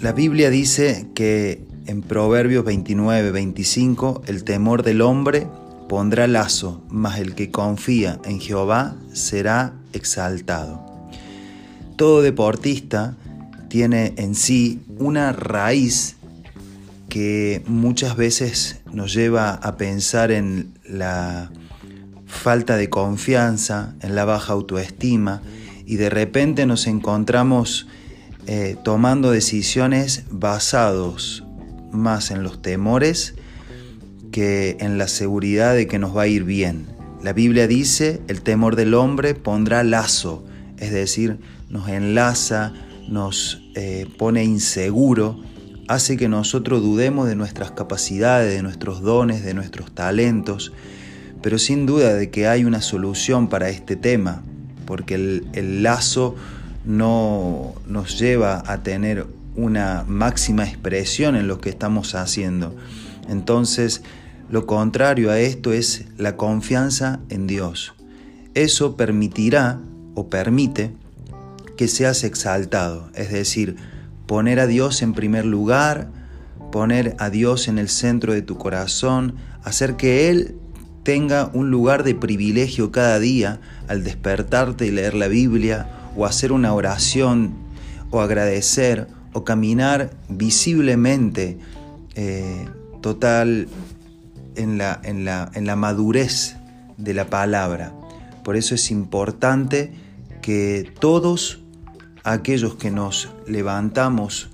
La Biblia dice que en Proverbios 29, 25, el temor del hombre pondrá lazo, mas el que confía en Jehová será exaltado. Todo deportista tiene en sí una raíz que muchas veces nos lleva a pensar en la falta de confianza, en la baja autoestima y de repente nos encontramos eh, tomando decisiones basados más en los temores que en la seguridad de que nos va a ir bien. La Biblia dice, el temor del hombre pondrá lazo, es decir, nos enlaza, nos eh, pone inseguro, hace que nosotros dudemos de nuestras capacidades, de nuestros dones, de nuestros talentos, pero sin duda de que hay una solución para este tema, porque el, el lazo no nos lleva a tener una máxima expresión en lo que estamos haciendo. Entonces, lo contrario a esto es la confianza en Dios. Eso permitirá o permite que seas exaltado, es decir, poner a Dios en primer lugar, poner a Dios en el centro de tu corazón, hacer que Él tenga un lugar de privilegio cada día al despertarte y leer la Biblia o hacer una oración o agradecer o caminar visiblemente eh, total en la, en, la, en la madurez de la palabra. Por eso es importante que todos aquellos que nos levantamos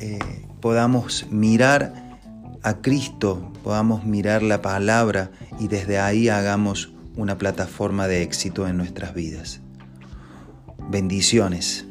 eh, podamos mirar a Cristo, podamos mirar la palabra y desde ahí hagamos una plataforma de éxito en nuestras vidas. Bendiciones.